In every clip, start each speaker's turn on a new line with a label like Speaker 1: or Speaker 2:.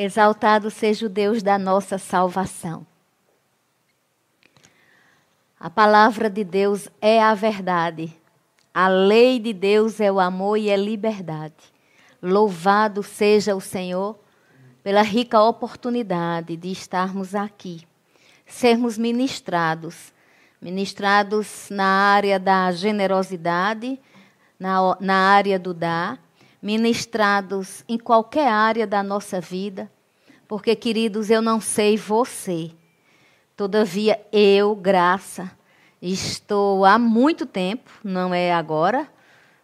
Speaker 1: Exaltado seja o Deus da nossa salvação. A palavra de Deus é a verdade. A lei de Deus é o amor e é liberdade. Louvado seja o Senhor pela rica oportunidade de estarmos aqui, sermos ministrados ministrados na área da generosidade, na, na área do dar, ministrados em qualquer área da nossa vida, porque, queridos, eu não sei você, todavia eu, graça, estou há muito tempo, não é agora,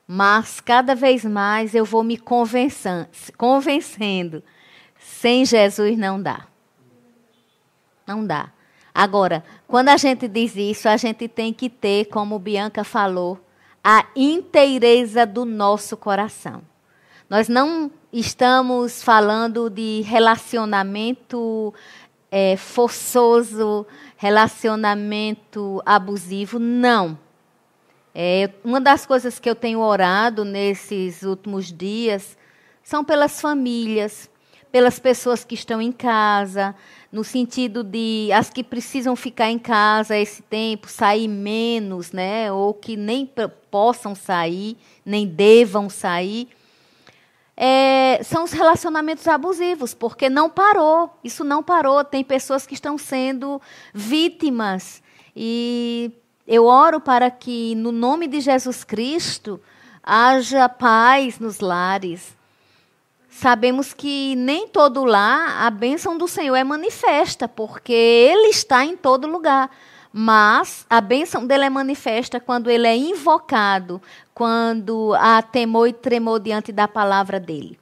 Speaker 1: mas cada vez mais eu vou me convencendo. Sem Jesus não dá. Não dá. Agora, quando a gente diz isso, a gente tem que ter, como Bianca falou, a inteireza do nosso coração. Nós não estamos falando de relacionamento é, forçoso, relacionamento abusivo, não. É, uma das coisas que eu tenho orado nesses últimos dias são pelas famílias, pelas pessoas que estão em casa, no sentido de as que precisam ficar em casa esse tempo, sair menos, né? Ou que nem possam sair, nem devam sair. É, são os relacionamentos abusivos, porque não parou, isso não parou. Tem pessoas que estão sendo vítimas. E eu oro para que, no nome de Jesus Cristo, haja paz nos lares, sabemos que nem todo lá a bênção do Senhor é manifesta, porque Ele está em todo lugar. Mas a bênção dele é manifesta quando ele é invocado, quando há temor e tremor diante da palavra dele.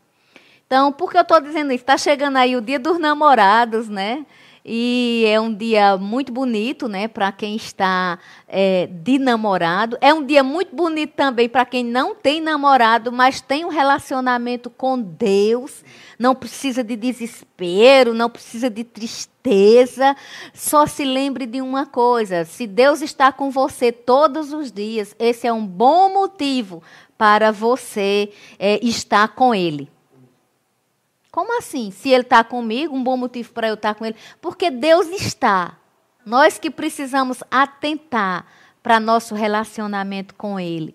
Speaker 1: Então, por que eu estou dizendo isso? Está chegando aí o dia dos namorados, né? E é um dia muito bonito, né, para quem está é, de namorado. É um dia muito bonito também para quem não tem namorado, mas tem um relacionamento com Deus. Não precisa de desespero, não precisa de tristeza. Só se lembre de uma coisa: se Deus está com você todos os dias, esse é um bom motivo para você é, estar com Ele. Como assim? Se ele está comigo, um bom motivo para eu estar com ele? Porque Deus está. Nós que precisamos atentar para nosso relacionamento com Ele.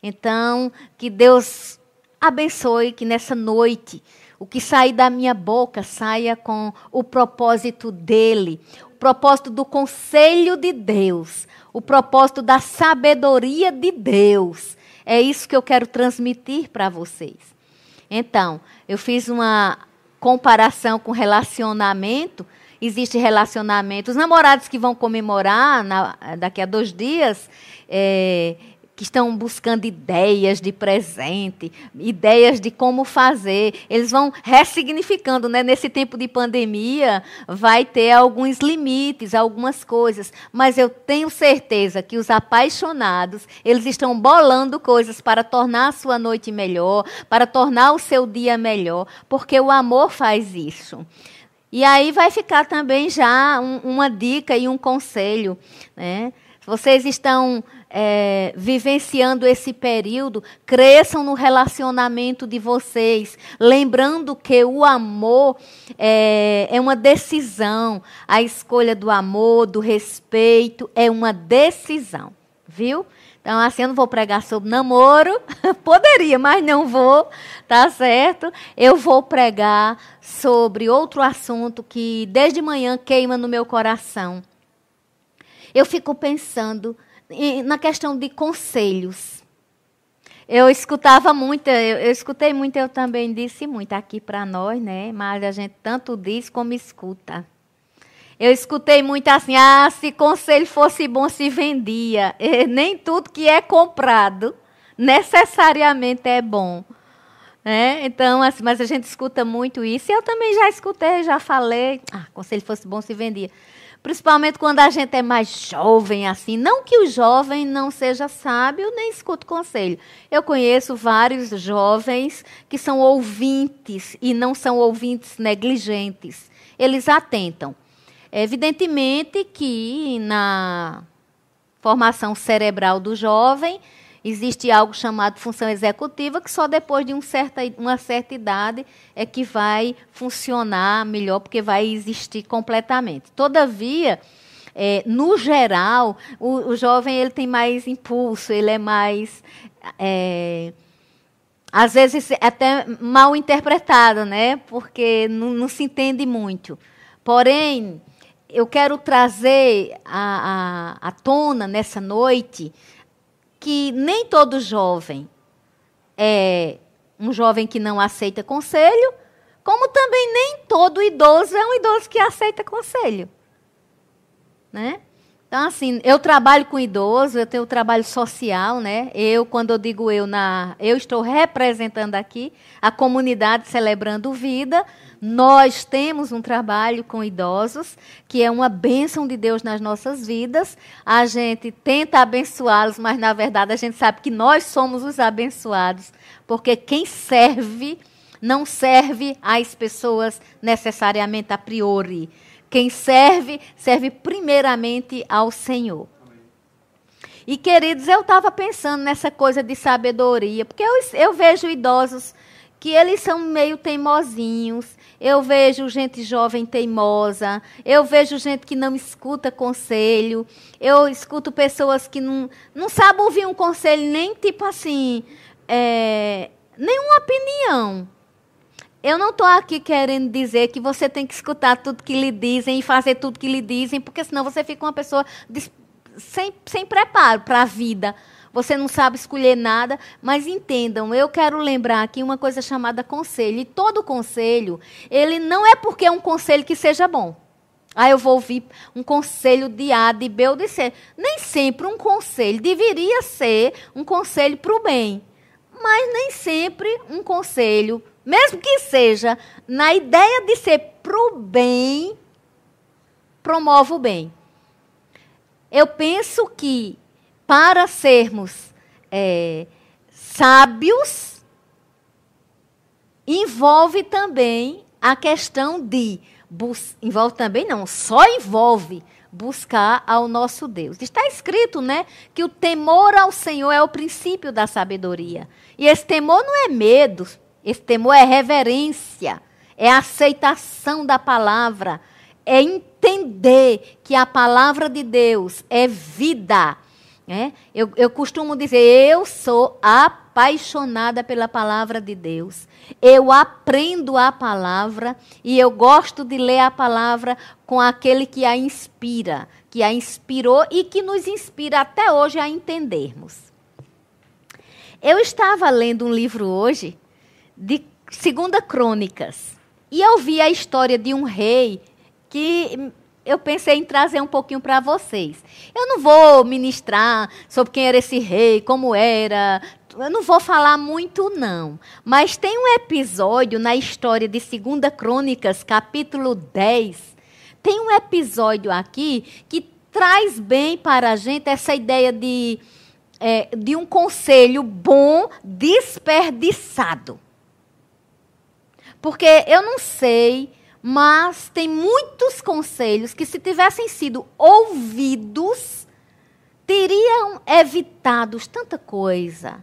Speaker 1: Então, que Deus abençoe, que nessa noite o que sair da minha boca saia com o propósito dele, o propósito do conselho de Deus, o propósito da sabedoria de Deus. É isso que eu quero transmitir para vocês. Então, eu fiz uma comparação com relacionamento. Existe relacionamento. Os namorados que vão comemorar na, daqui a dois dias, é, que estão buscando ideias de presente, ideias de como fazer. Eles vão ressignificando, né? Nesse tempo de pandemia, vai ter alguns limites, algumas coisas, mas eu tenho certeza que os apaixonados, eles estão bolando coisas para tornar a sua noite melhor, para tornar o seu dia melhor, porque o amor faz isso. E aí vai ficar também já um, uma dica e um conselho, né? Vocês estão é, vivenciando esse período, cresçam no relacionamento de vocês, lembrando que o amor é, é uma decisão. A escolha do amor, do respeito, é uma decisão, viu? Então, assim, eu não vou pregar sobre namoro, poderia, mas não vou, tá certo? Eu vou pregar sobre outro assunto que desde manhã queima no meu coração eu fico pensando na questão de conselhos. Eu escutava muito, eu, eu, escutei muito, eu também disse muito aqui para nós, né? Mas a gente tanto diz como escuta. Eu escutei muito assim: ah, se conselho fosse bom, se vendia. E nem tudo que é comprado necessariamente é bom. Né? Então, assim, mas a gente escuta muito isso. Eu também já escutei, já falei: ah, conselho fosse bom, se vendia. Principalmente quando a gente é mais jovem, assim. Não que o jovem não seja sábio, nem escute conselho. Eu conheço vários jovens que são ouvintes e não são ouvintes negligentes. Eles atentam. Evidentemente que na formação cerebral do jovem Existe algo chamado função executiva, que só depois de um certa, uma certa idade é que vai funcionar melhor, porque vai existir completamente. Todavia, é, no geral, o, o, jovem ele tem mais impulso, ele é mais. É, às vezes até mal interpretado, né? Porque não, não se entende muito. Porém, eu quero trazer à, à tona nessa noite que nem todo jovem é um jovem que não aceita conselho, como também nem todo idoso é um idoso que aceita conselho. Né? Então, assim, eu trabalho com idoso, eu tenho trabalho social, né? Eu, quando eu digo eu, na, eu estou representando aqui a comunidade celebrando vida. Nós temos um trabalho com idosos, que é uma bênção de Deus nas nossas vidas. A gente tenta abençoá-los, mas na verdade a gente sabe que nós somos os abençoados, porque quem serve não serve às pessoas necessariamente a priori quem serve, serve primeiramente ao Senhor. E, queridos, eu estava pensando nessa coisa de sabedoria, porque eu, eu vejo idosos que eles são meio teimosinhos. Eu vejo gente jovem teimosa. Eu vejo gente que não escuta conselho. Eu escuto pessoas que não, não sabem ouvir um conselho, nem tipo assim, é, nenhuma opinião. Eu não estou aqui querendo dizer que você tem que escutar tudo que lhe dizem e fazer tudo que lhe dizem, porque senão você fica uma pessoa sem, sem preparo para a vida. Você não sabe escolher nada, mas entendam, eu quero lembrar aqui uma coisa chamada conselho. E todo conselho, ele não é porque é um conselho que seja bom. Ah, eu vou ouvir um conselho de A, de B ou de C. Nem sempre um conselho deveria ser um conselho para o bem. Mas nem sempre um conselho mesmo que seja na ideia de ser para o bem, promove o bem. Eu penso que para sermos é, sábios, envolve também a questão de. Envolve também, não, só envolve buscar ao nosso Deus. Está escrito, né, que o temor ao Senhor é o princípio da sabedoria. E esse temor não é medo, esse temor é reverência, é aceitação da palavra, é entender que a palavra de Deus é vida. Né? Eu, eu costumo dizer, eu sou apaixonada pela palavra de Deus. Eu aprendo a palavra e eu gosto de ler a palavra com aquele que a inspira, que a inspirou e que nos inspira até hoje a entendermos. Eu estava lendo um livro hoje de Segunda Crônicas. E eu vi a história de um rei que eu pensei em trazer um pouquinho para vocês. Eu não vou ministrar sobre quem era esse rei, como era. Eu não vou falar muito, não. Mas tem um episódio na história de Segunda Crônicas, capítulo 10. Tem um episódio aqui que traz bem para a gente essa ideia de, é, de um conselho bom desperdiçado. Porque eu não sei, mas tem muitos conselhos que, se tivessem sido ouvidos, teriam evitado tanta coisa.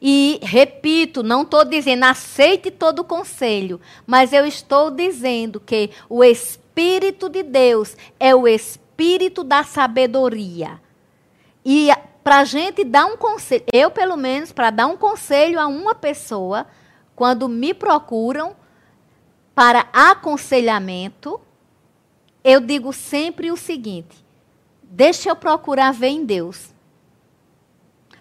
Speaker 1: E, repito, não estou dizendo aceite todo conselho, mas eu estou dizendo que o Espírito de Deus é o Espírito da sabedoria. E para a gente dar um conselho, eu pelo menos, para dar um conselho a uma pessoa, quando me procuram para aconselhamento, eu digo sempre o seguinte: deixa eu procurar ver em Deus.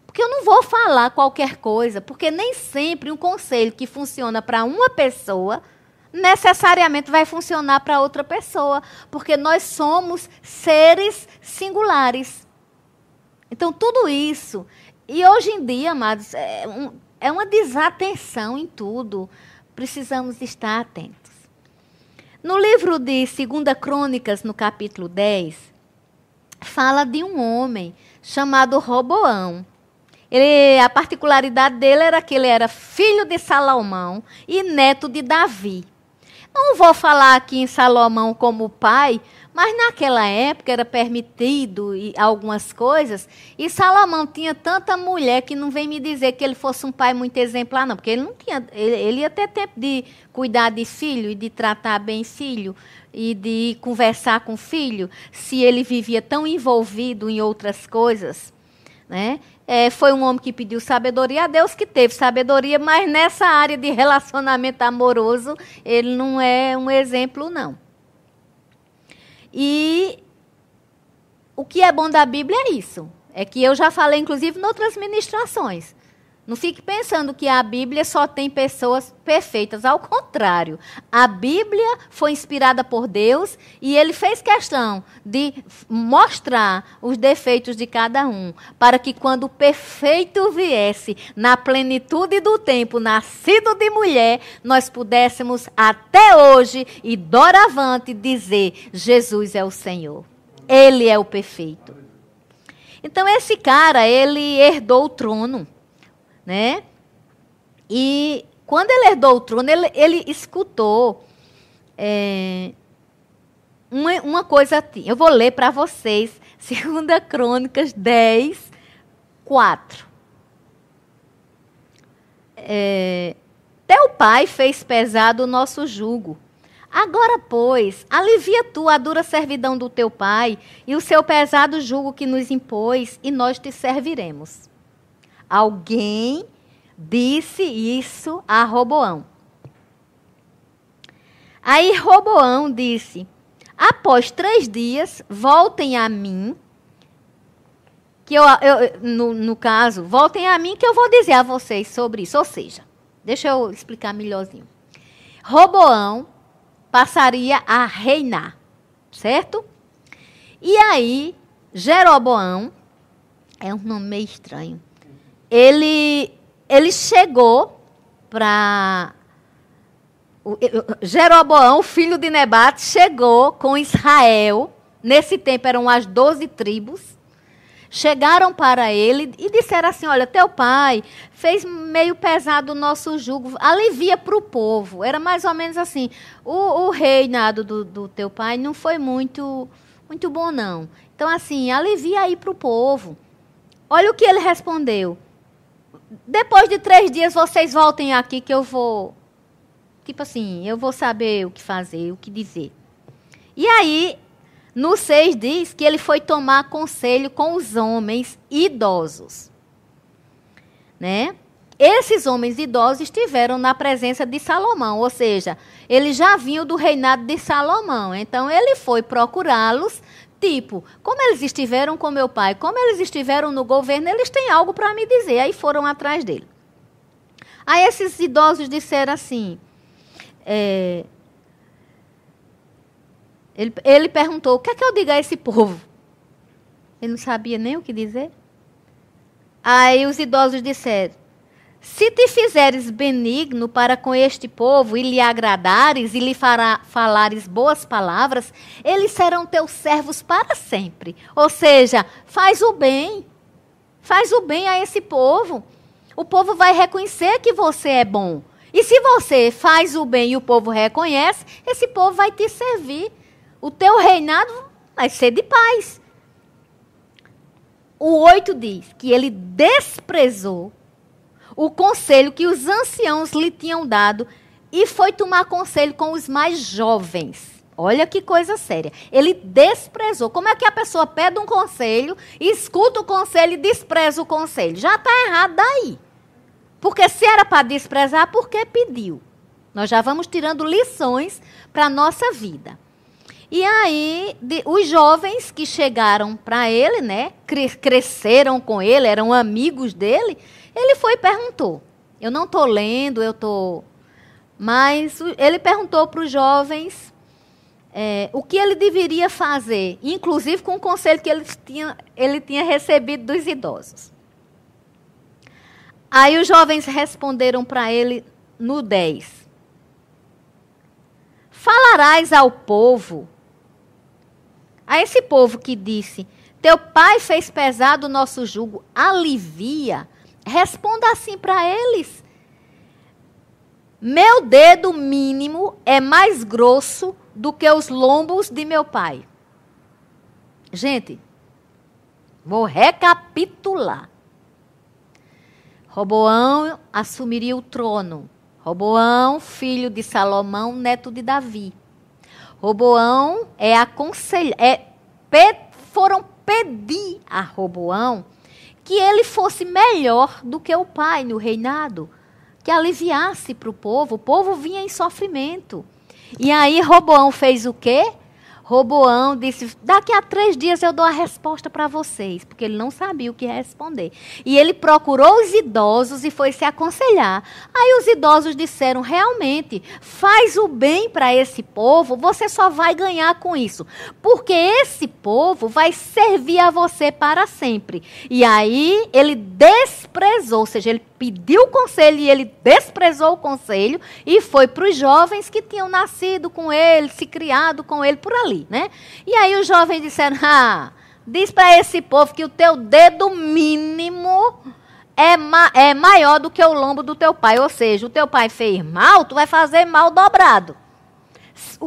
Speaker 1: Porque eu não vou falar qualquer coisa, porque nem sempre um conselho que funciona para uma pessoa necessariamente vai funcionar para outra pessoa, porque nós somos seres singulares. Então, tudo isso. E hoje em dia, amados, é um, é uma desatenção em tudo. Precisamos estar atentos. No livro de 2 Crônicas, no capítulo 10, fala de um homem chamado Roboão. Ele, a particularidade dele era que ele era filho de Salomão e neto de Davi. Não vou falar aqui em Salomão como pai, Mas naquela época era permitido algumas coisas, e Salomão tinha tanta mulher que não vem me dizer que ele fosse um pai muito exemplar, não, porque ele não tinha, ele, ele ia ter tempo de cuidar de filho e de tratar bem filho e de conversar com filho, se ele vivia tão envolvido em outras coisas, né? É, foi um homem que pediu sabedoria a Deus, que teve sabedoria, mas nessa área de relacionamento amoroso, ele não é um exemplo, não. E o que é bom da Bíblia é isso. É que eu já falei, inclusive, em outras ministrações. Não fique pensando que a Bíblia só tem pessoas perfeitas. Ao contrário, a Bíblia foi inspirada por Deus e ele fez questão de mostrar os defeitos de cada um, para que quando o perfeito viesse na plenitude do tempo, nascido de mulher, nós pudéssemos até hoje e doravante dizer: Jesus é o Senhor. Ele é o perfeito. Então esse cara, ele herdou o trono né? E quando ele herdou o trono, ele, ele escutou é, uma, uma coisa assim. Eu vou ler para vocês, 2 Crônicas 10, 4. É, Teu pai fez pesado o nosso jugo. Agora, pois, alivia tu a dura servidão do teu pai e o seu pesado jugo que nos impôs, e nós te serviremos. Alguém disse isso a Roboão. Aí Roboão disse: Após três dias, voltem a mim. Que eu, eu no, no caso, voltem a mim que eu vou dizer a vocês sobre isso. Ou seja, deixa eu explicar melhorzinho. Roboão passaria a reinar, certo? E aí, Jeroboão, é um nome meio estranho ele, ele chegou para. Jeroboão, filho de Nebate, chegou com Israel. Nesse tempo eram as doze tribos. Chegaram para ele e disseram assim: Olha, teu pai fez meio pesado o nosso jugo, alivia para o povo. Era mais ou menos assim: o, o reinado do, do teu pai não foi muito, muito bom, não. Então, assim, alivia aí para o povo. Olha o que ele respondeu. Depois de três dias, vocês voltem aqui que eu vou. Tipo assim, eu vou saber o que fazer, o que dizer. E aí, no 6 diz que ele foi tomar conselho com os homens idosos. Né? Esses homens idosos estiveram na presença de Salomão, ou seja, eles já vinham do reinado de Salomão. Então ele foi procurá-los Tipo, como eles estiveram com meu pai, como eles estiveram no governo, eles têm algo para me dizer. Aí foram atrás dele. Aí esses idosos disseram assim. É, ele, ele perguntou: o que é que eu digo a esse povo? Ele não sabia nem o que dizer. Aí os idosos disseram: se te fizeres benigno para com este povo e lhe agradares e lhe fará, falares boas palavras, eles serão teus servos para sempre. Ou seja, faz o bem. Faz o bem a esse povo. O povo vai reconhecer que você é bom. E se você faz o bem e o povo reconhece, esse povo vai te servir. O teu reinado vai ser de paz. O 8 diz que ele desprezou o conselho que os anciãos lhe tinham dado e foi tomar conselho com os mais jovens. Olha que coisa séria. Ele desprezou. Como é que a pessoa pede um conselho, escuta o conselho e despreza o conselho? Já está errado daí. Porque se era para desprezar, por que pediu? Nós já vamos tirando lições para a nossa vida. E aí, de, os jovens que chegaram para ele, né, cresceram com ele, eram amigos dele, ele foi e perguntou. Eu não estou lendo, eu estou. Mas ele perguntou para os jovens é, o que ele deveria fazer, inclusive com o conselho que ele tinha, ele tinha recebido dos idosos. Aí os jovens responderam para ele no 10. Falarás ao povo, a esse povo que disse: Teu pai fez pesado o nosso jugo, alivia Responda assim para eles. Meu dedo mínimo é mais grosso do que os lombos de meu pai. Gente, vou recapitular. Roboão assumiria o trono. Roboão, filho de Salomão, neto de Davi. Roboão é aconselhar, é, pe, foram pedir a Roboão que ele fosse melhor do que o pai no reinado, que aliviasse para o povo. O povo vinha em sofrimento. E aí Roboão fez o quê? Roboão disse: daqui a três dias eu dou a resposta para vocês, porque ele não sabia o que responder. E ele procurou os idosos e foi se aconselhar. Aí os idosos disseram: realmente, faz o bem para esse povo, você só vai ganhar com isso, porque esse povo vai servir a você para sempre. E aí ele desprezou, ou seja, ele pediu conselho e ele desprezou o conselho e foi para os jovens que tinham nascido com ele, se criado com ele por ali, né? E aí os jovens disseram: "Ah, diz para esse povo que o teu dedo mínimo é, ma é maior do que o lombo do teu pai, ou seja, o teu pai fez mal, tu vai fazer mal dobrado."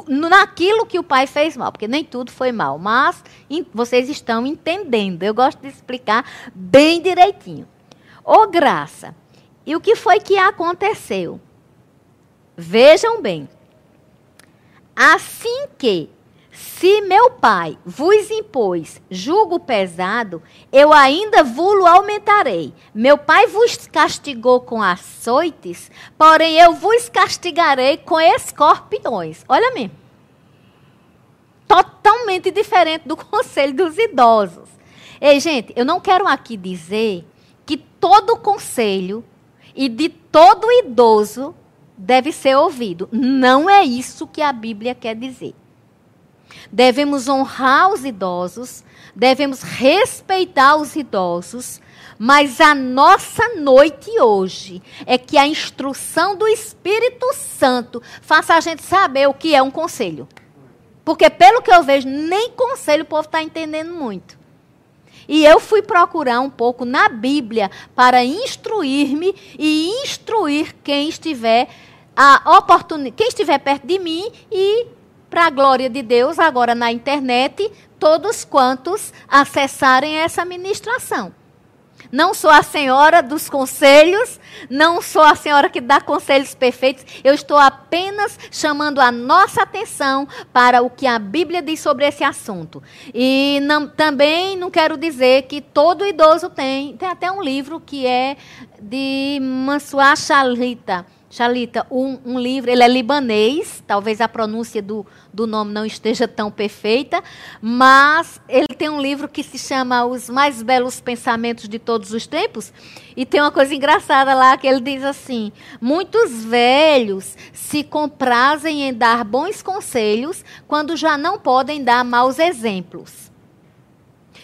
Speaker 1: naquilo que o pai fez mal, porque nem tudo foi mal, mas vocês estão entendendo. Eu gosto de explicar bem direitinho. Ô graça, e o que foi que aconteceu? Vejam bem. Assim que, se meu pai vos impôs jugo pesado, eu ainda vos aumentarei. Meu pai vos castigou com açoites, porém eu vos castigarei com escorpiões. Olha mesmo. Totalmente diferente do conselho dos idosos. Ei, gente, eu não quero aqui dizer que todo conselho e de todo idoso deve ser ouvido. Não é isso que a Bíblia quer dizer. Devemos honrar os idosos, devemos respeitar os idosos, mas a nossa noite hoje é que a instrução do Espírito Santo faça a gente saber o que é um conselho. Porque, pelo que eu vejo, nem conselho o povo está entendendo muito. E eu fui procurar um pouco na Bíblia para instruir-me e instruir quem estiver a oportunidade, quem estiver perto de mim e para a glória de Deus, agora na internet, todos quantos acessarem essa ministração. Não sou a senhora dos conselhos, não sou a senhora que dá conselhos perfeitos. Eu estou apenas chamando a nossa atenção para o que a Bíblia diz sobre esse assunto. E não, também não quero dizer que todo idoso tem. Tem até um livro que é de Mansuá Chalita Chalita, um, um, livro, ele é libanês, talvez a pronúncia do, do nome não esteja tão perfeita, mas ele tem um livro que se chama Os Mais Belos Pensamentos de Todos os Tempos, e tem uma coisa engraçada lá que ele diz assim: muitos velhos se comprazem em dar bons conselhos quando já não podem dar maus exemplos.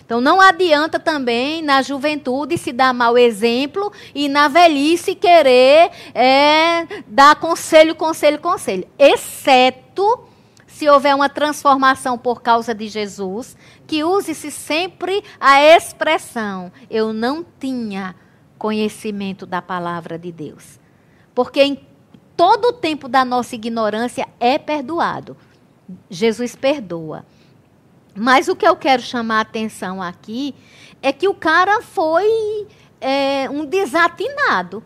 Speaker 1: Então não adianta também na juventude se dar mau exemplo e na velhice querer é, dar conselho, conselho, conselho. Exceto se houver uma transformação por causa de Jesus, que use-se sempre a expressão: eu não tinha conhecimento da palavra de Deus. Porque em todo o tempo da nossa ignorância é perdoado. Jesus perdoa. Mas o que eu quero chamar a atenção aqui é que o cara foi é, um desatinado.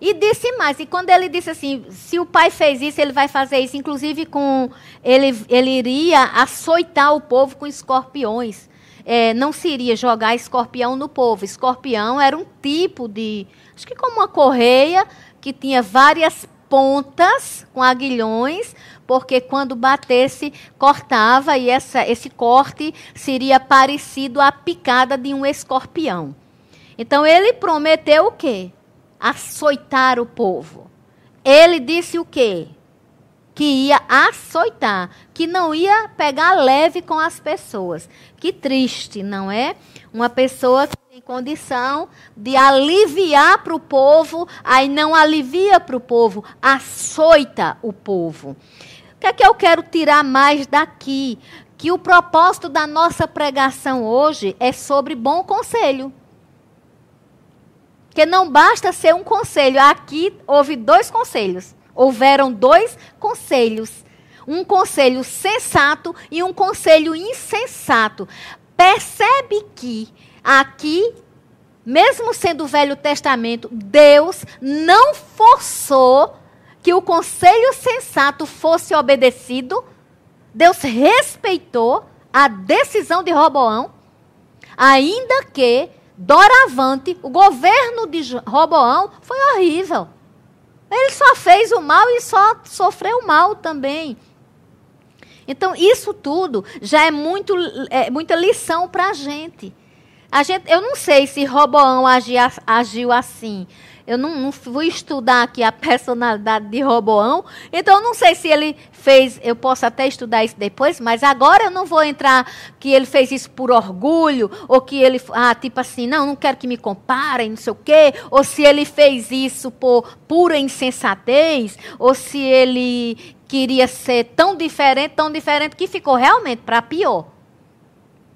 Speaker 1: E disse mais. E quando ele disse assim, se o pai fez isso, ele vai fazer isso. Inclusive, com ele, ele iria açoitar o povo com escorpiões. É, não se iria jogar escorpião no povo. Escorpião era um tipo de. Acho que como uma correia que tinha várias pontas com aguilhões porque quando batesse, cortava e essa, esse corte seria parecido à picada de um escorpião. Então ele prometeu o quê? Açoitar o povo. Ele disse o quê? Que ia açoitar, que não ia pegar leve com as pessoas. Que triste, não é? Uma pessoa que tem condição de aliviar para o povo, aí não alivia para o povo, açoita o povo. Que é que eu quero tirar mais daqui? Que o propósito da nossa pregação hoje é sobre bom conselho. Que não basta ser um conselho. Aqui houve dois conselhos. Houveram dois conselhos. Um conselho sensato e um conselho insensato. Percebe que aqui, mesmo sendo o Velho Testamento, Deus não forçou que o conselho sensato fosse obedecido. Deus respeitou a decisão de Roboão, ainda que doravante o governo de Roboão foi horrível. Ele só fez o mal e só sofreu mal também. Então, isso tudo já é, muito, é muita lição para a gente. Eu não sei se Roboão agia, agiu assim. Eu não, não, fui estudar aqui a personalidade de Roboão, então não sei se ele fez. Eu posso até estudar isso depois, mas agora eu não vou entrar que ele fez isso por orgulho, ou que ele. Ah, tipo assim, não, não quero que me comparem, não sei o quê, ou se ele fez isso por pura insensatez, ou se ele queria ser tão diferente, tão diferente, que ficou realmente para pior.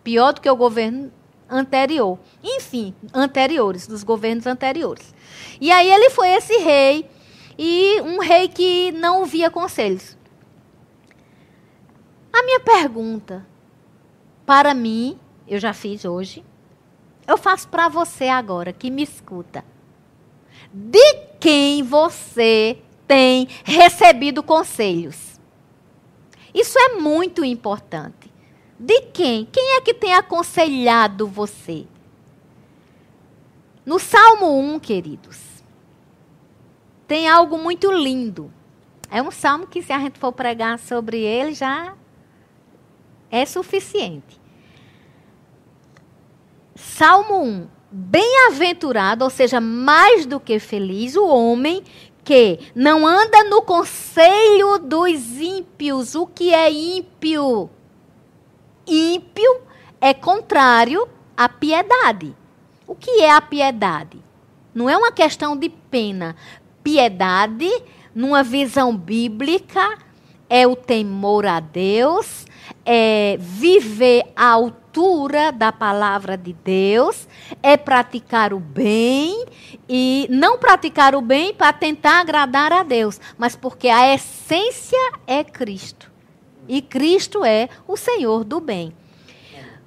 Speaker 1: Pior do que o governo anterior. Enfim, anteriores, dos governos anteriores. E aí ele foi esse rei, e um rei que não via conselhos. A minha pergunta, para mim, eu já fiz hoje, eu faço para você agora, que me escuta. De quem você tem recebido conselhos. Isso é muito importante. De quem? Quem é que tem aconselhado você? No Salmo 1, queridos, tem algo muito lindo. É um salmo que, se a gente for pregar sobre ele, já é suficiente. Salmo 1. Bem-aventurado, ou seja, mais do que feliz, o homem que não anda no conselho dos ímpios. O que é ímpio? Ímpio é contrário à piedade. O que é a piedade? Não é uma questão de pena. Piedade, numa visão bíblica, é o temor a Deus, é viver à altura da palavra de Deus, é praticar o bem e não praticar o bem para tentar agradar a Deus, mas porque a essência é Cristo. E Cristo é o Senhor do bem.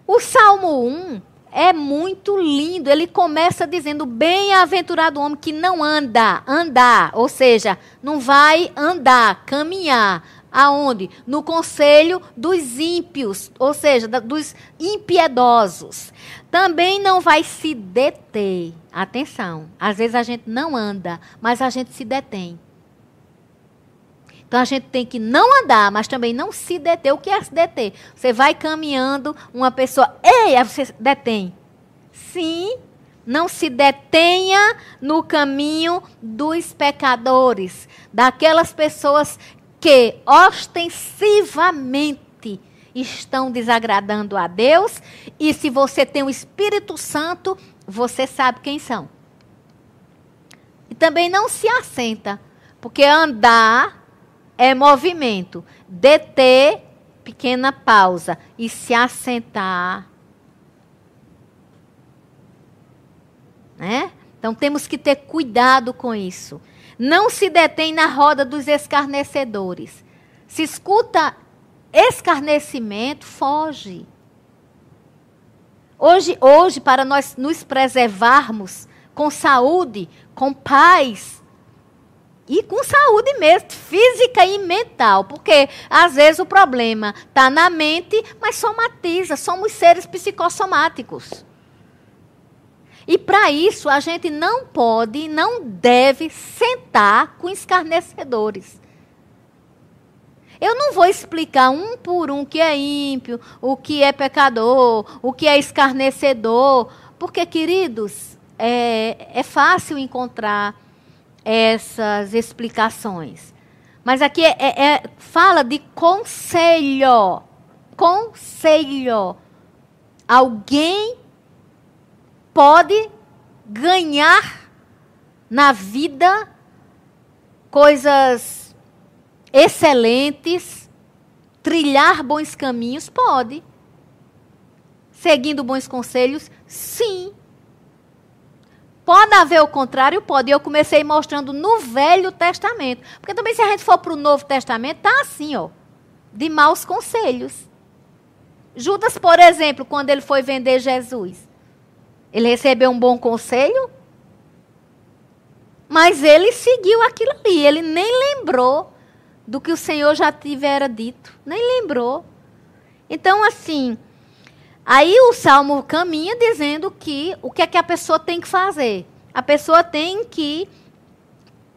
Speaker 1: O Salmo 1 é muito lindo. Ele começa dizendo: Bem-aventurado o homem que não anda, andar, ou seja, não vai andar, caminhar, Aonde? No conselho dos ímpios, ou seja, dos impiedosos. Também não vai se deter. Atenção, às vezes a gente não anda, mas a gente se detém. Então a gente tem que não andar, mas também não se deter. O que é se deter? Você vai caminhando, uma pessoa, ei, aí você detém. Sim, não se detenha no caminho dos pecadores, daquelas pessoas que ostensivamente estão desagradando a Deus, e se você tem o Espírito Santo, você sabe quem são. E também não se assenta, porque andar é movimento, deter, pequena pausa, e se assentar. Né? Então temos que ter cuidado com isso. Não se detém na roda dos escarnecedores. Se escuta escarnecimento, foge. Hoje, hoje, para nós nos preservarmos com saúde, com paz, e com saúde mesmo, física e mental. Porque às vezes o problema está na mente, mas somatiza. Somos seres psicossomáticos. E para isso a gente não pode, não deve sentar com escarnecedores. Eu não vou explicar um por um o que é ímpio, o que é pecador, o que é escarnecedor, porque, queridos, é, é fácil encontrar essas explicações. Mas aqui é, é, é, fala de conselho. Conselho. Alguém pode ganhar na vida coisas excelentes, trilhar bons caminhos? Pode. Seguindo bons conselhos? Sim. Pode haver o contrário? Pode. Eu comecei mostrando no Velho Testamento. Porque também, se a gente for para o Novo Testamento, tá assim, ó. De maus conselhos. Judas, por exemplo, quando ele foi vender Jesus, ele recebeu um bom conselho? Mas ele seguiu aquilo ali, ele nem lembrou do que o Senhor já tivera dito, nem lembrou. Então, assim, aí o salmo caminha dizendo que o que é que a pessoa tem que fazer? A pessoa tem que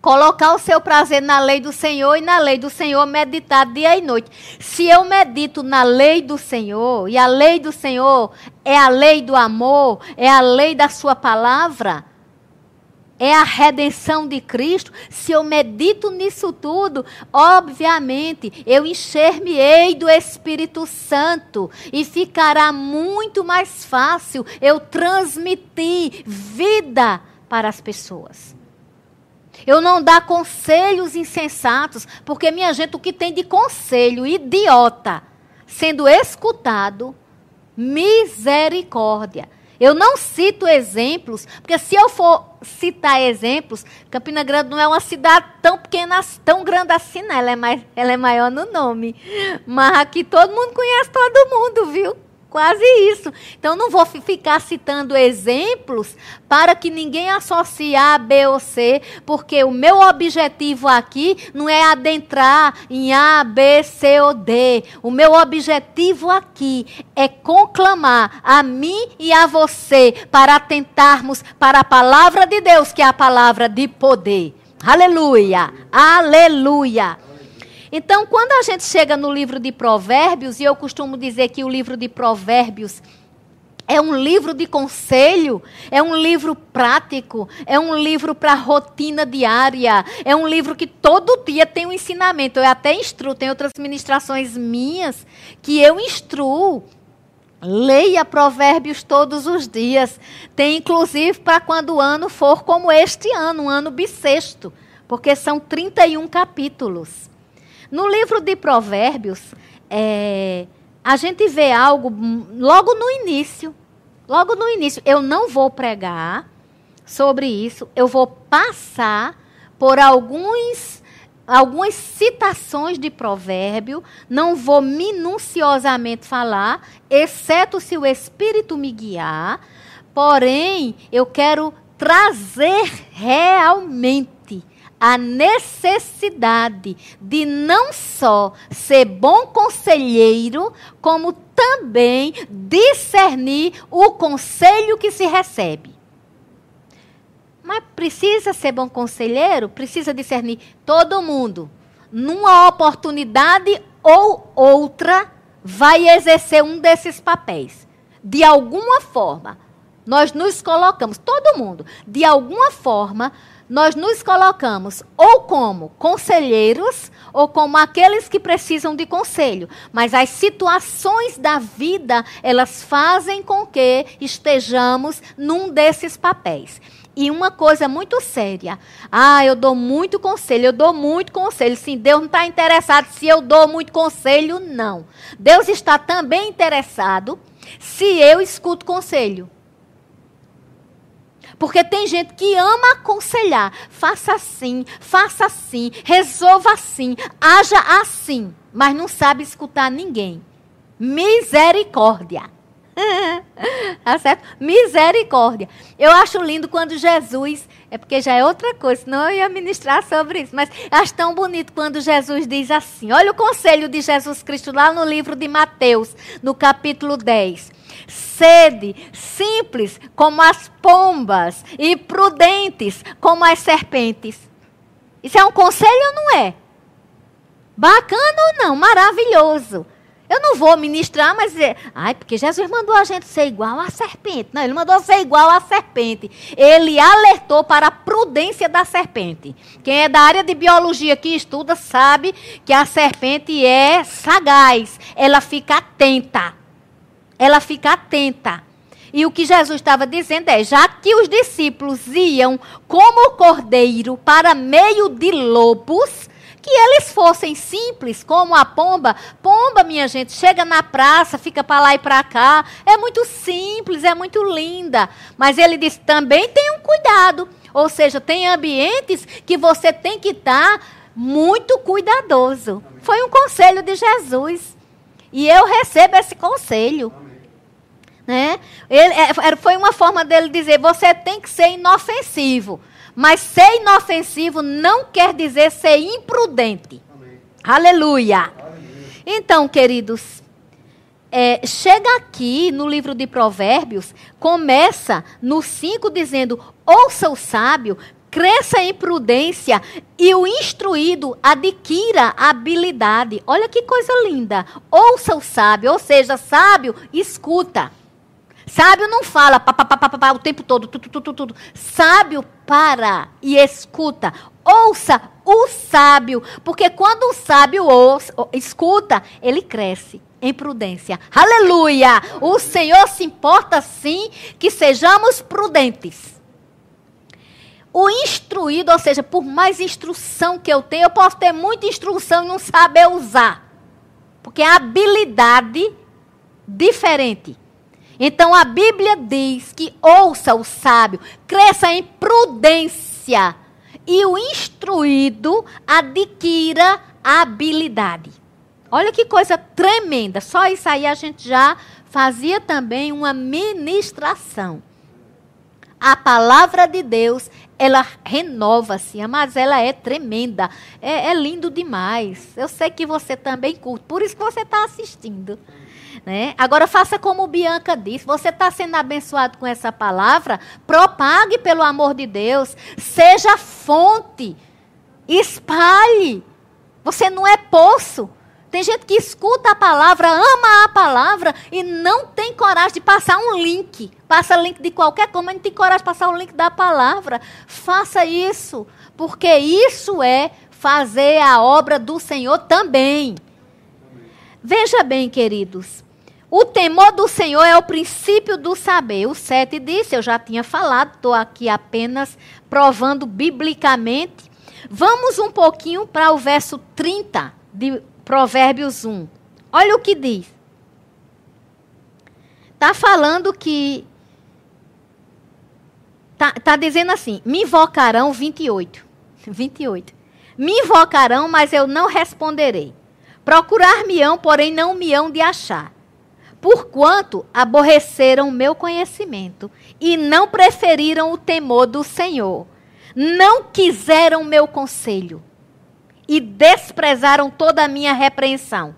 Speaker 1: colocar o seu prazer na lei do Senhor e na lei do Senhor meditar dia e noite. Se eu medito na lei do Senhor, e a lei do Senhor é a lei do amor, é a lei da sua palavra, é a redenção de Cristo, se eu medito nisso tudo, obviamente eu encher-me-ei do Espírito Santo e ficará muito mais fácil eu transmitir vida para as pessoas. Eu não dar conselhos insensatos, porque minha gente, o que tem de conselho idiota sendo escutado, misericórdia. Eu não cito exemplos, porque se eu for citar exemplos, Campina Grande não é uma cidade tão pequena, tão grande assim, né? Ela é, mais, ela é maior no nome. Mas aqui todo mundo conhece todo mundo, viu? Quase isso. Então, não vou ficar citando exemplos para que ninguém associe A, B ou C, porque o meu objetivo aqui não é adentrar em A, B, C ou D. O meu objetivo aqui é conclamar a mim e a você para atentarmos para a palavra de Deus, que é a palavra de poder. Aleluia! Aleluia! Então, quando a gente chega no livro de Provérbios, e eu costumo dizer que o livro de Provérbios é um livro de conselho, é um livro prático, é um livro para rotina diária, é um livro que todo dia tem um ensinamento. Eu até instruo, tem outras ministrações minhas que eu instruo. Leia provérbios todos os dias. Tem inclusive para quando o ano for como este ano, um ano bissexto, porque são 31 capítulos. No livro de Provérbios, é, a gente vê algo logo no início. Logo no início. Eu não vou pregar sobre isso, eu vou passar por alguns, algumas citações de provérbio, não vou minuciosamente falar, exceto se o Espírito me guiar, porém, eu quero trazer realmente a necessidade de não só ser bom conselheiro, como também discernir o conselho que se recebe. Mas precisa ser bom conselheiro? Precisa discernir todo mundo. Numa oportunidade ou outra, vai exercer um desses papéis. De alguma forma, nós nos colocamos, todo mundo, de alguma forma, nós nos colocamos ou como conselheiros ou como aqueles que precisam de conselho. Mas as situações da vida, elas fazem com que estejamos num desses papéis. E uma coisa muito séria. Ah, eu dou muito conselho, eu dou muito conselho. Sim, Deus não está interessado se eu dou muito conselho, não. Deus está também interessado se eu escuto conselho. Porque tem gente que ama aconselhar. Faça assim, faça assim, resolva assim, haja assim. Mas não sabe escutar ninguém. Misericórdia. tá certo? Misericórdia. Eu acho lindo quando Jesus. É porque já é outra coisa, senão eu ia ministrar sobre isso. Mas acho tão bonito quando Jesus diz assim: olha o conselho de Jesus Cristo lá no livro de Mateus, no capítulo 10 sede, simples como as pombas e prudentes como as serpentes. Isso é um conselho ou não é? Bacana ou não? Maravilhoso. Eu não vou ministrar, mas dizer, ai, porque Jesus mandou a gente ser igual à serpente. Não, ele mandou ser igual à serpente. Ele alertou para a prudência da serpente. Quem é da área de biologia que estuda sabe que a serpente é sagaz. Ela fica atenta ela fica atenta. E o que Jesus estava dizendo é: já que os discípulos iam como cordeiro para meio de lobos, que eles fossem simples, como a pomba. Pomba, minha gente, chega na praça, fica para lá e para cá. É muito simples, é muito linda. Mas ele disse: também tenham cuidado. Ou seja, tem ambientes que você tem que estar muito cuidadoso. Foi um conselho de Jesus. E eu recebo esse conselho. Né? Ele, é, foi uma forma dele dizer: você tem que ser inofensivo. Mas ser inofensivo não quer dizer ser imprudente. Aleluia. Aleluia. Então, queridos, é, chega aqui no livro de Provérbios, começa no 5 dizendo: ouça o sábio, cresça em prudência e o instruído adquira habilidade. Olha que coisa linda. Ouça o sábio, ou seja, sábio, escuta. Sábio não fala pá, pá, pá, pá, pá, o tempo todo, tudo, tudo, tudo. Sábio para e escuta. Ouça o sábio, porque quando o sábio ouça, escuta, ele cresce em prudência. Aleluia! O Senhor se importa sim que sejamos prudentes. O instruído, ou seja, por mais instrução que eu tenha, eu posso ter muita instrução e não saber usar. Porque é habilidade diferente. Então a Bíblia diz que ouça o sábio, cresça em prudência e o instruído adquira habilidade. Olha que coisa tremenda. Só isso aí a gente já fazia também uma ministração. A palavra de Deus, ela renova-se, mas ela é tremenda. É, é, lindo demais. Eu sei que você também curte, por isso que você está assistindo. Né? Agora faça como Bianca disse: você está sendo abençoado com essa palavra, propague pelo amor de Deus, seja fonte, espalhe. Você não é poço. Tem gente que escuta a palavra, ama a palavra e não tem coragem de passar um link. Passa link de qualquer coisa, mas não tem coragem de passar o link da palavra. Faça isso, porque isso é fazer a obra do Senhor também. Veja bem, queridos, o temor do Senhor é o princípio do saber. O 7 disse, eu já tinha falado, estou aqui apenas provando biblicamente. Vamos um pouquinho para o verso 30 de Provérbios 1. Olha o que diz. Está falando que. Está tá dizendo assim: me invocarão 28. 28. Me invocarão, mas eu não responderei. Procurar-me-ão, porém não me hão de achar porquanto aborreceram o meu conhecimento e não preferiram o temor do Senhor. Não quiseram meu conselho e desprezaram toda a minha repreensão.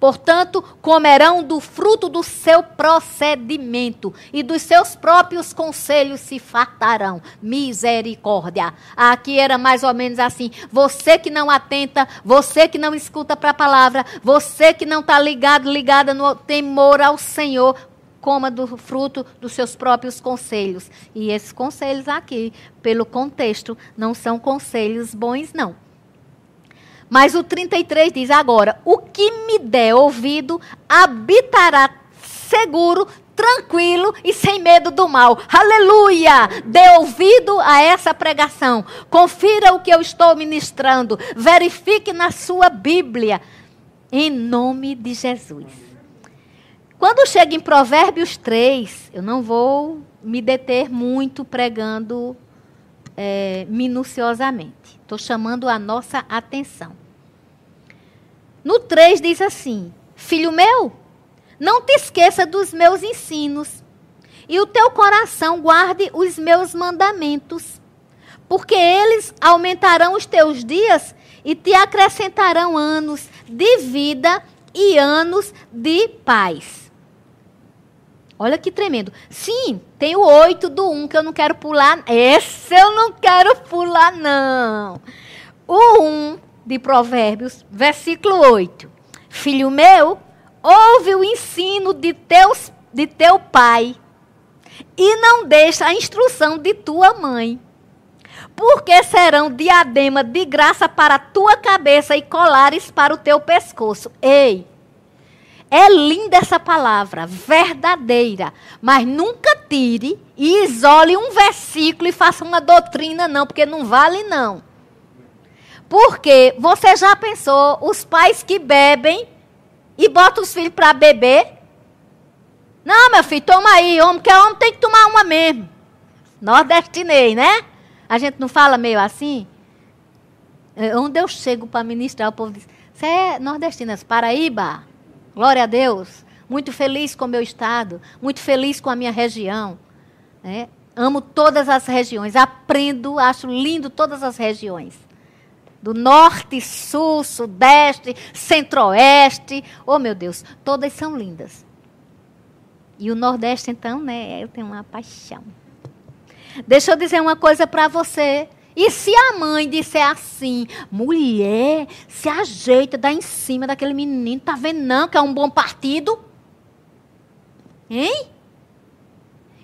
Speaker 1: Portanto, comerão do fruto do seu procedimento e dos seus próprios conselhos se fartarão. Misericórdia. Aqui era mais ou menos assim: você que não atenta, você que não escuta para a palavra, você que não está ligado, ligada no temor ao Senhor, coma do fruto dos seus próprios conselhos. E esses conselhos aqui, pelo contexto, não são conselhos bons, não. Mas o 33 diz agora: o que me der ouvido habitará seguro, tranquilo e sem medo do mal. Aleluia! Dê ouvido a essa pregação. Confira o que eu estou ministrando. Verifique na sua Bíblia. Em nome de Jesus. Quando chega em Provérbios 3, eu não vou me deter muito pregando é, minuciosamente. Estou chamando a nossa atenção. No 3 diz assim: Filho meu, não te esqueça dos meus ensinos, e o teu coração guarde os meus mandamentos, porque eles aumentarão os teus dias e te acrescentarão anos de vida e anos de paz. Olha que tremendo. Sim, tem o 8 do 1 que eu não quero pular. Esse eu não quero pular, não. O 1 de Provérbios, versículo 8. Filho meu, ouve o ensino de, teus, de teu pai e não deixa a instrução de tua mãe. Porque serão diadema de graça para a tua cabeça e colares para o teu pescoço. Ei, é linda essa palavra, verdadeira. Mas nunca tire e isole um versículo e faça uma doutrina, não, porque não vale, não. Porque você já pensou os pais que bebem e botam os filhos para beber? Não, meu filho, toma aí, homem, que homem tem que tomar uma mesmo. Nordestinei, né? A gente não fala meio assim? É, onde eu chego para ministrar, o povo diz: Você é nordestina, Paraíba? Glória a Deus. Muito feliz com o meu estado, muito feliz com a minha região. Né? Amo todas as regiões, aprendo, acho lindo todas as regiões. Do norte, sul, sudeste, centro-oeste. Oh, meu Deus, todas são lindas. E o nordeste, então, né, eu tenho uma paixão. Deixa eu dizer uma coisa para você. E se a mãe disser assim, mulher, se ajeita, dá em cima daquele menino, tá vendo não que é um bom partido? Hein?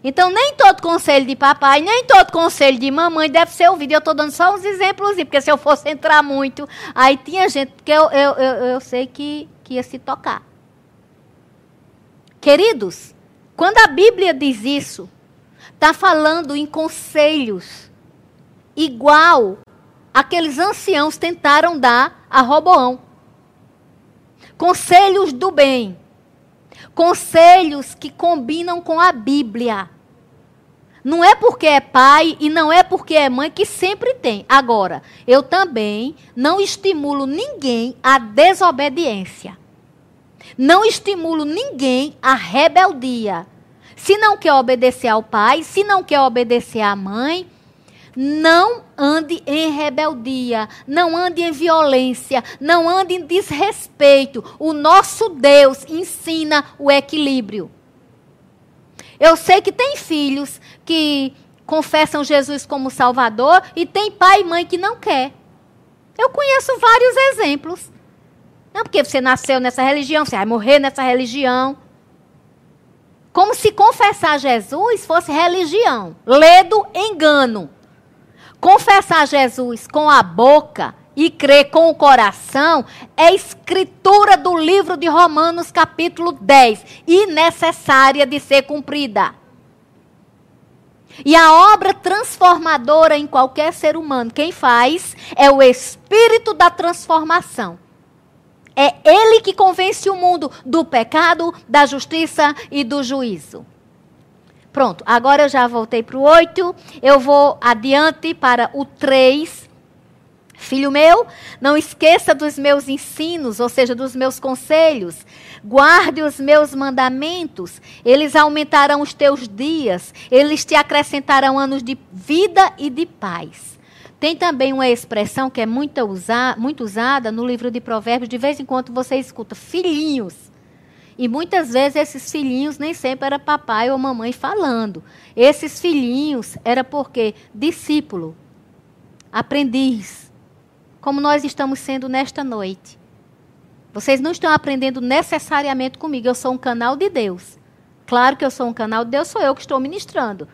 Speaker 1: Então, nem todo conselho de papai, nem todo conselho de mamãe deve ser ouvido. Eu estou dando só uns exemplos, porque se eu fosse entrar muito, aí tinha gente que eu, eu, eu, eu sei que, que ia se tocar. Queridos, quando a Bíblia diz isso, está falando em conselhos, igual aqueles anciãos tentaram dar a Roboão. Conselhos do bem. Conselhos que combinam com a Bíblia. Não é porque é pai e não é porque é mãe que sempre tem. Agora, eu também não estimulo ninguém à desobediência. Não estimulo ninguém à rebeldia. Se não quer obedecer ao pai, se não quer obedecer à mãe, não ande em rebeldia, não ande em violência, não ande em desrespeito. O nosso Deus ensina o equilíbrio. Eu sei que tem filhos que confessam Jesus como Salvador e tem pai e mãe que não quer. Eu conheço vários exemplos. Não porque você nasceu nessa religião, você vai morrer nessa religião. Como se confessar Jesus fosse religião. Ledo, engano. Confessar Jesus com a boca e crer com o coração é escritura do livro de Romanos, capítulo 10, e necessária de ser cumprida. E a obra transformadora em qualquer ser humano, quem faz é o espírito da transformação. É ele que convence o mundo do pecado, da justiça e do juízo. Pronto, agora eu já voltei para o 8. Eu vou adiante para o 3 Filho meu, não esqueça dos meus ensinos, ou seja, dos meus conselhos. Guarde os meus mandamentos, eles aumentarão os teus dias, eles te acrescentarão anos de vida e de paz. Tem também uma expressão que é muito, usa, muito usada no livro de Provérbios, de vez em quando você escuta filhinhos. E muitas vezes esses filhinhos nem sempre era papai ou mamãe falando. Esses filhinhos era porque discípulo, aprendiz, como nós estamos sendo nesta noite. Vocês não estão aprendendo necessariamente comigo. Eu sou um canal de Deus. Claro que eu sou um canal de Deus, sou eu que estou ministrando.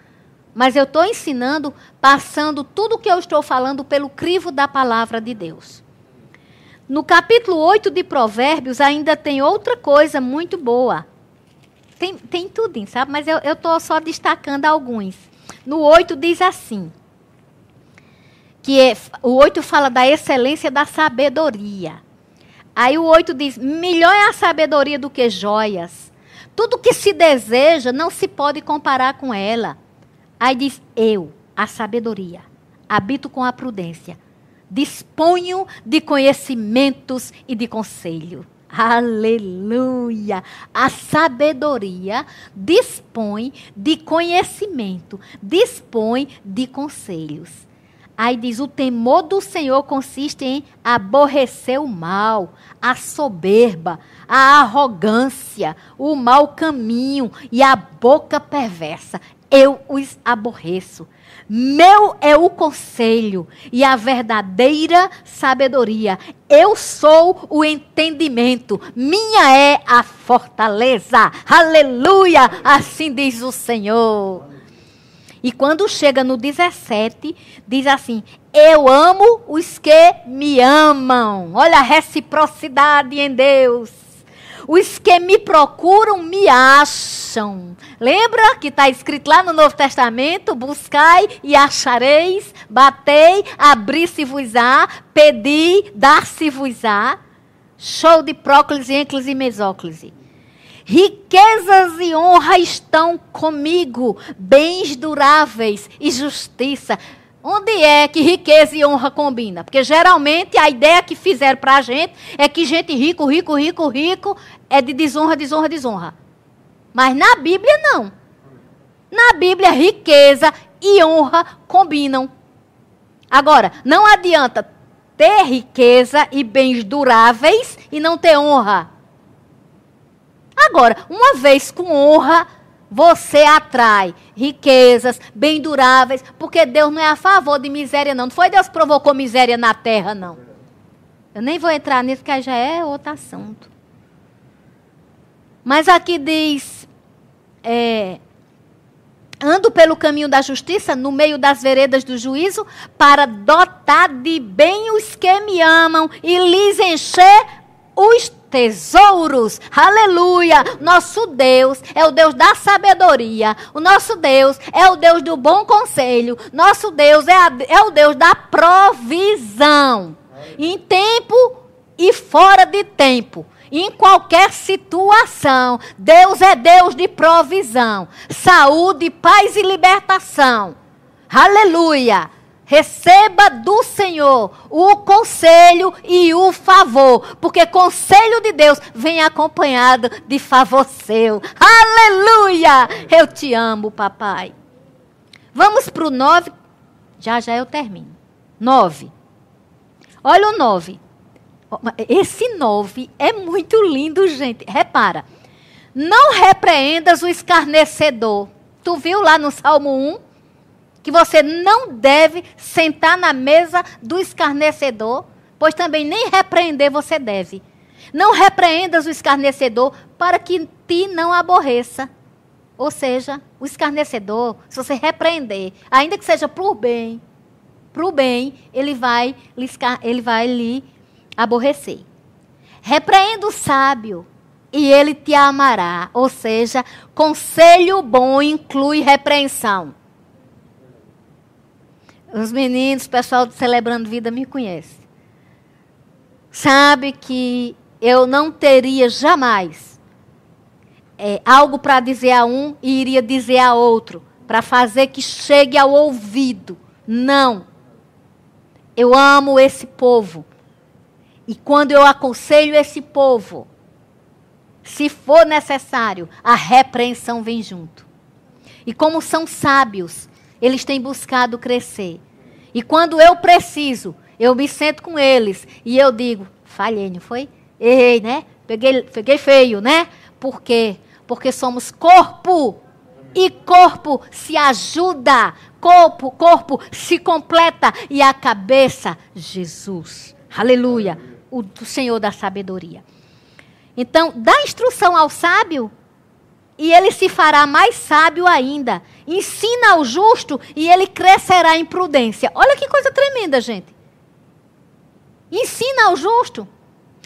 Speaker 1: Mas eu estou ensinando, passando tudo o que eu estou falando pelo crivo da palavra de Deus. No capítulo 8 de Provérbios ainda tem outra coisa muito boa. Tem, tem tudo, sabe? Mas eu estou só destacando alguns. No 8 diz assim: que é, o 8 fala da excelência da sabedoria. Aí o 8 diz: melhor é a sabedoria do que joias. Tudo que se deseja não se pode comparar com ela. Aí diz: eu, a sabedoria, habito com a prudência, disponho de conhecimentos e de conselho. Aleluia! A sabedoria dispõe de conhecimento, dispõe de conselhos. Aí diz: o temor do Senhor consiste em aborrecer o mal, a soberba, a arrogância, o mau caminho e a boca perversa. Eu os aborreço. Meu é o conselho e a verdadeira sabedoria. Eu sou o entendimento. Minha é a fortaleza. Aleluia! Assim diz o Senhor. E quando chega no 17, diz assim: Eu amo os que me amam. Olha a reciprocidade em Deus. Os que me procuram me acham. Lembra que está escrito lá no Novo Testamento? Buscai e achareis, batei, abri-se-vos-á, pedi, dar-se-vos-á. Show de próclise, ênclise e mesóclise. Riquezas e honra estão comigo, bens duráveis e justiça. Onde é que riqueza e honra combina? Porque geralmente a ideia que fizeram para a gente é que gente rico, rico, rico, rico é de desonra, desonra, desonra. Mas na Bíblia não. Na Bíblia riqueza e honra combinam. Agora, não adianta ter riqueza e bens duráveis e não ter honra. Agora, uma vez com honra, você atrai riquezas, bem duráveis, porque Deus não é a favor de miséria, não. Não foi Deus que provocou miséria na terra, não. Eu nem vou entrar nisso, que já é outro assunto. Mas aqui diz: é, ando pelo caminho da justiça, no meio das veredas do juízo, para dotar de bem os que me amam e lhes encher os tesouros. Aleluia! Nosso Deus é o Deus da sabedoria. O nosso Deus é o Deus do bom conselho. Nosso Deus é, a, é o Deus da provisão. Em tempo e fora de tempo. Em qualquer situação, Deus é Deus de provisão, saúde, paz e libertação. Aleluia! Receba do Senhor o conselho e o favor, porque conselho de Deus vem acompanhado de favor seu. Aleluia! Eu te amo, papai. Vamos para o 9. Já já eu termino. 9. Olha o 9. Esse 9 é muito lindo, gente. Repara. Não repreendas o escarnecedor. Tu viu lá no Salmo 1? que você não deve sentar na mesa do escarnecedor, pois também nem repreender você deve. Não repreendas o escarnecedor para que te não aborreça. Ou seja, o escarnecedor, se você repreender, ainda que seja por bem, para o bem, ele vai, ele vai lhe aborrecer. Repreenda o sábio e ele te amará. Ou seja, conselho bom inclui repreensão. Os meninos, o pessoal do Celebrando Vida me conhece. Sabe que eu não teria jamais é, algo para dizer a um e iria dizer a outro, para fazer que chegue ao ouvido. Não. Eu amo esse povo. E quando eu aconselho esse povo, se for necessário, a repreensão vem junto. E como são sábios, eles têm buscado crescer. E quando eu preciso, eu me sento com eles e eu digo: falhei, não foi? Errei, né? Peguei, peguei feio, né? Por quê? Porque somos corpo. E corpo se ajuda, corpo, corpo se completa e a cabeça, Jesus. Aleluia. O Senhor da sabedoria. Então, dá instrução ao sábio e ele se fará mais sábio ainda. Ensina ao justo e ele crescerá em prudência. Olha que coisa tremenda, gente. Ensina ao justo.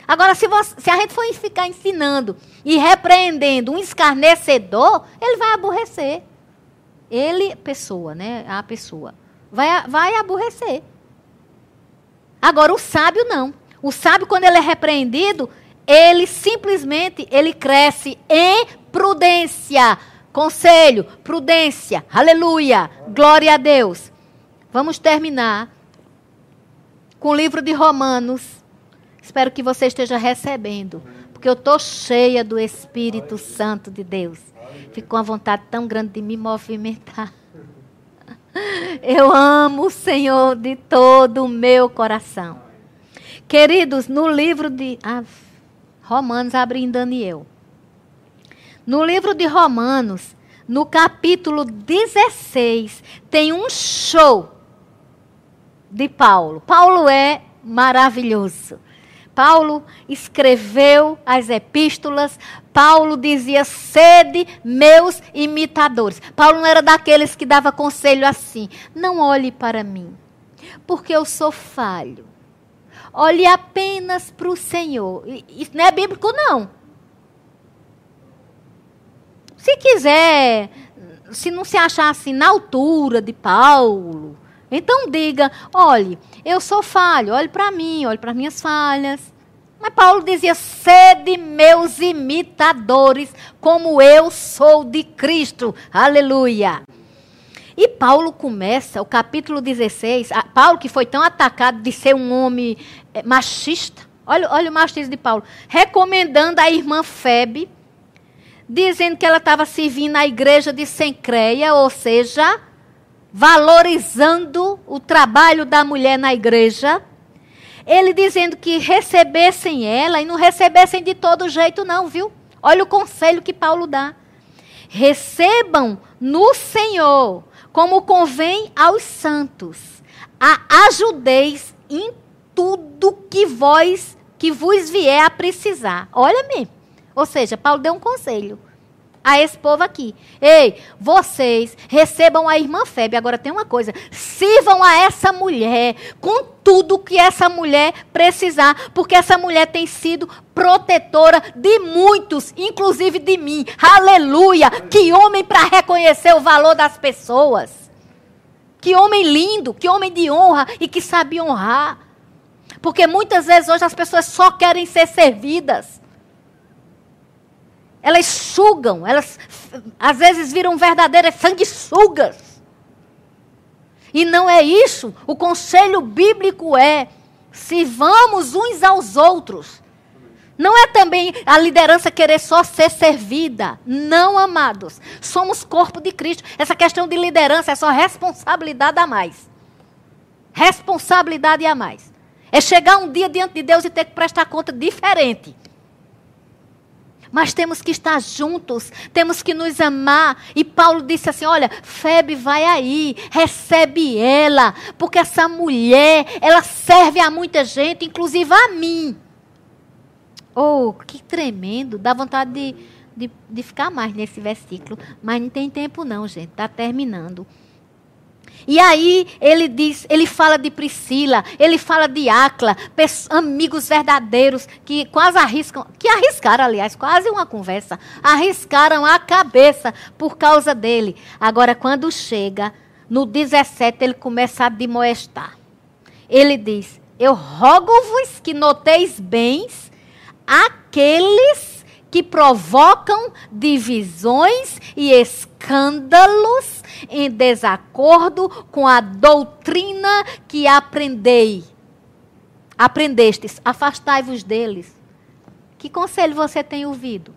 Speaker 1: Agora, se, você, se a gente for ficar ensinando e repreendendo um escarnecedor, ele vai aborrecer. Ele, pessoa, né? A pessoa. Vai, vai aborrecer. Agora, o sábio não. O sábio, quando ele é repreendido, ele simplesmente ele cresce em prudência. Conselho, prudência. Aleluia. Glória a Deus. Vamos terminar com o livro de Romanos. Espero que você esteja recebendo, porque eu estou cheia do Espírito Santo de Deus. Fico com uma vontade tão grande de me movimentar. Eu amo o Senhor de todo o meu coração. Queridos, no livro de. Ah, Romanos abre em Daniel. No livro de Romanos, no capítulo 16, tem um show de Paulo. Paulo é maravilhoso. Paulo escreveu as epístolas. Paulo dizia: sede meus imitadores. Paulo não era daqueles que dava conselho assim: não olhe para mim, porque eu sou falho. Olhe apenas para o Senhor. Isso não é bíblico, não. Se quiser, se não se achar assim na altura de Paulo, então diga: olhe, eu sou falho, olhe para mim, olhe para minhas falhas. Mas Paulo dizia: sede meus imitadores, como eu sou de Cristo. Aleluia. E Paulo começa o capítulo 16, Paulo que foi tão atacado de ser um homem eh, machista, olha, olha o machismo de Paulo, recomendando a irmã Febe, dizendo que ela estava servindo na igreja de Sencreia, ou seja, valorizando o trabalho da mulher na igreja. Ele dizendo que recebessem ela e não recebessem de todo jeito, não, viu? Olha o conselho que Paulo dá. Recebam no Senhor, como convém aos santos. A ajudeis em tudo que vós que vos vier a precisar. Olha-me. Ou seja, Paulo deu um conselho a esse povo aqui. Ei, vocês recebam a irmã Febe. Agora tem uma coisa: sirvam a essa mulher com tudo que essa mulher precisar, porque essa mulher tem sido protetora de muitos, inclusive de mim. Aleluia! Que homem para reconhecer o valor das pessoas. Que homem lindo, que homem de honra e que sabe honrar. Porque muitas vezes hoje as pessoas só querem ser servidas. Elas sugam, elas às vezes viram verdadeiras sanguessugas. E não é isso. O conselho bíblico é: se vamos uns aos outros. Não é também a liderança querer só ser servida. Não, amados. Somos corpo de Cristo. Essa questão de liderança é só responsabilidade a mais. Responsabilidade a mais. É chegar um dia diante de Deus e ter que prestar conta diferente mas temos que estar juntos, temos que nos amar. E Paulo disse assim: Olha, Febe vai aí, recebe ela, porque essa mulher, ela serve a muita gente, inclusive a mim. Oh, que tremendo, dá vontade de, de, de ficar mais nesse versículo, mas não tem tempo, não, gente, está terminando. E aí ele diz, ele fala de Priscila, ele fala de Acla, amigos verdadeiros que quase arriscam, que arriscaram, aliás, quase uma conversa, arriscaram a cabeça por causa dele. Agora, quando chega no 17, ele começa a demoestar. Ele diz: Eu rogo-vos que noteis bens aqueles que provocam divisões e escândalos em desacordo com a doutrina que aprendei. Aprendestes, afastai-vos deles. Que conselho você tem ouvido?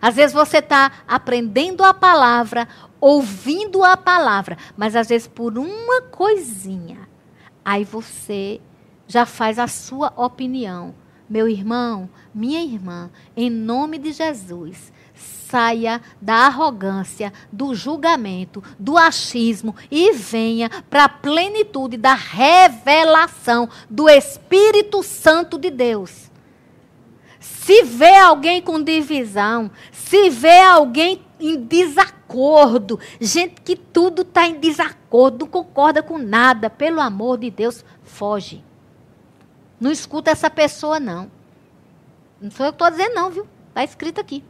Speaker 1: Às vezes você está aprendendo a palavra, ouvindo a palavra, mas às vezes por uma coisinha, aí você já faz a sua opinião. Meu irmão, minha irmã, em nome de Jesus, saia da arrogância, do julgamento, do achismo e venha para a plenitude da revelação do Espírito Santo de Deus. Se vê alguém com divisão, se vê alguém em desacordo, gente que tudo está em desacordo, não concorda com nada, pelo amor de Deus, foge. Não escuta essa pessoa, não. Não sou eu que estou dizendo, não, viu? Está escrito aqui.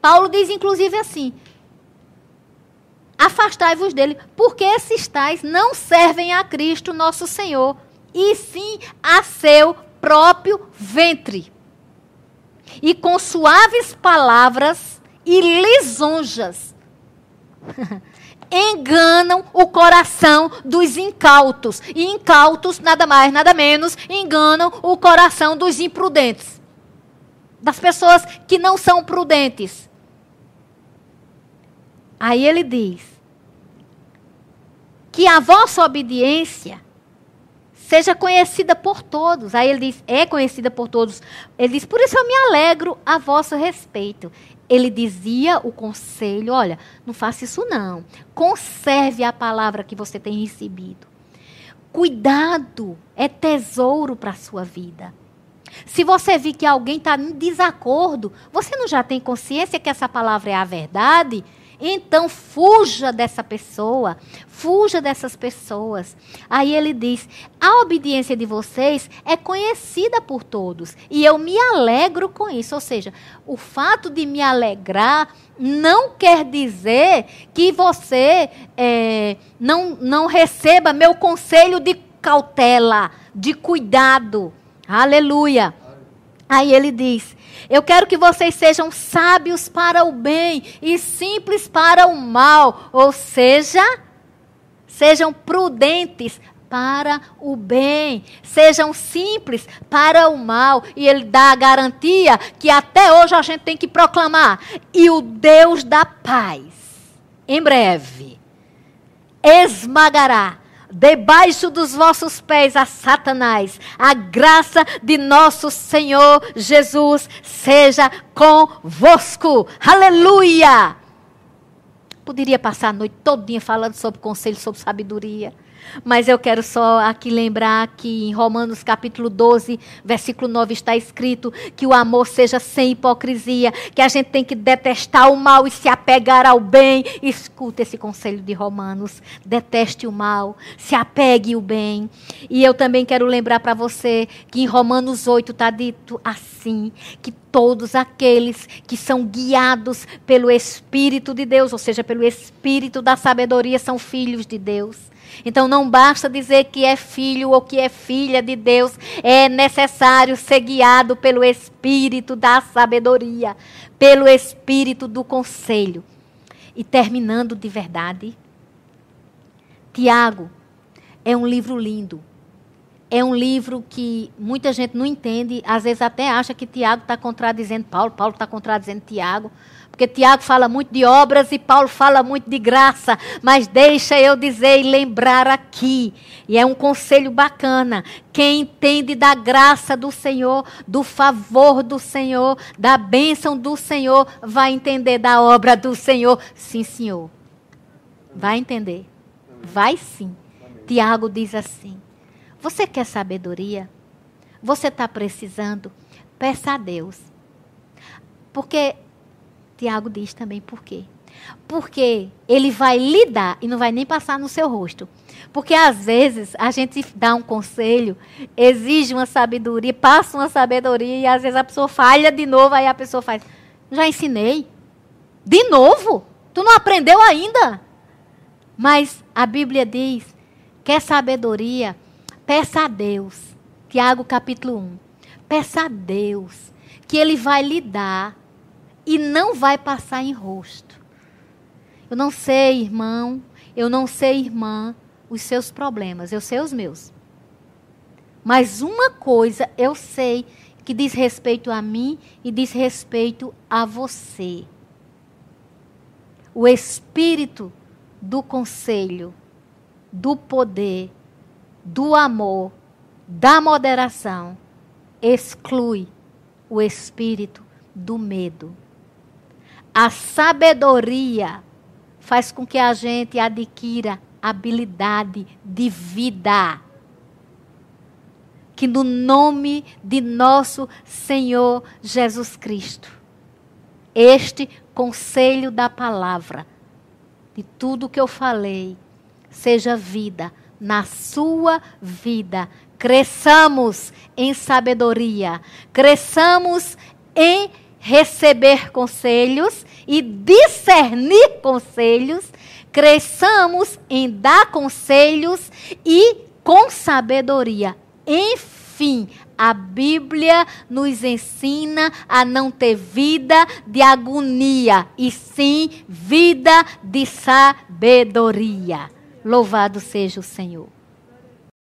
Speaker 1: Paulo diz inclusive assim: Afastai-vos dele, porque esses tais não servem a Cristo nosso Senhor, e sim a seu próprio ventre. E com suaves palavras e lisonjas enganam o coração dos incautos. E incautos, nada mais, nada menos, enganam o coração dos imprudentes. Das pessoas que não são prudentes. Aí ele diz: que a vossa obediência seja conhecida por todos. Aí ele diz: é conhecida por todos. Ele diz: por isso eu me alegro a vosso respeito. Ele dizia o conselho: olha, não faça isso não. Conserve a palavra que você tem recebido. Cuidado é tesouro para a sua vida. Se você vir que alguém está em desacordo, você não já tem consciência que essa palavra é a verdade? Então fuja dessa pessoa, fuja dessas pessoas. Aí ele diz: a obediência de vocês é conhecida por todos e eu me alegro com isso. Ou seja, o fato de me alegrar não quer dizer que você é, não, não receba meu conselho de cautela, de cuidado. Aleluia. Aí ele diz: Eu quero que vocês sejam sábios para o bem e simples para o mal. Ou seja, sejam prudentes para o bem, sejam simples para o mal. E ele dá a garantia que até hoje a gente tem que proclamar. E o Deus da paz, em breve, esmagará debaixo dos vossos pés a Satanás. A graça de nosso Senhor Jesus seja convosco. Aleluia! Poderia passar a noite todinha falando sobre conselho, sobre sabedoria. Mas eu quero só aqui lembrar que em Romanos capítulo 12, versículo 9 está escrito que o amor seja sem hipocrisia, que a gente tem que detestar o mal e se apegar ao bem. Escuta esse conselho de Romanos. Deteste o mal, se apegue ao bem. E eu também quero lembrar para você que em Romanos 8 está dito assim, que todos aqueles que são guiados pelo Espírito de Deus, ou seja, pelo Espírito da sabedoria, são filhos de Deus. Então não basta dizer que é filho ou que é filha de Deus, é necessário ser guiado pelo espírito da sabedoria, pelo espírito do conselho. E terminando de verdade, Tiago é um livro lindo. É um livro que muita gente não entende, às vezes até acha que Tiago está contradizendo Paulo, Paulo está contradizendo Tiago. Porque Tiago fala muito de obras e Paulo fala muito de graça. Mas deixa eu dizer e lembrar aqui. E é um conselho bacana. Quem entende da graça do Senhor, do favor do Senhor, da bênção do Senhor, vai entender da obra do Senhor. Sim, Senhor. Vai entender. Vai sim. Tiago diz assim: Você quer sabedoria? Você está precisando? Peça a Deus. Porque Tiago diz também por quê. Porque ele vai lhe dar e não vai nem passar no seu rosto. Porque às vezes a gente dá um conselho, exige uma sabedoria, passa uma sabedoria e às vezes a pessoa falha de novo, aí a pessoa faz: Já ensinei? De novo? Tu não aprendeu ainda? Mas a Bíblia diz: quer sabedoria? Peça a Deus. Tiago capítulo 1. Peça a Deus que Ele vai lhe dar e não vai passar em rosto. Eu não sei, irmão, eu não sei, irmã, os seus problemas, eu sei os meus. Mas uma coisa eu sei que diz respeito a mim e diz respeito a você. O espírito do conselho, do poder, do amor, da moderação exclui o espírito do medo. A sabedoria faz com que a gente adquira habilidade de vida. Que no nome de nosso Senhor Jesus Cristo, este conselho da palavra, de tudo que eu falei, seja vida na sua vida. Cresçamos em sabedoria, cresçamos em receber conselhos e discernir conselhos, cresçamos em dar conselhos e com sabedoria. Enfim, a Bíblia nos ensina a não ter vida de agonia, e sim vida de sabedoria. Louvado seja o Senhor.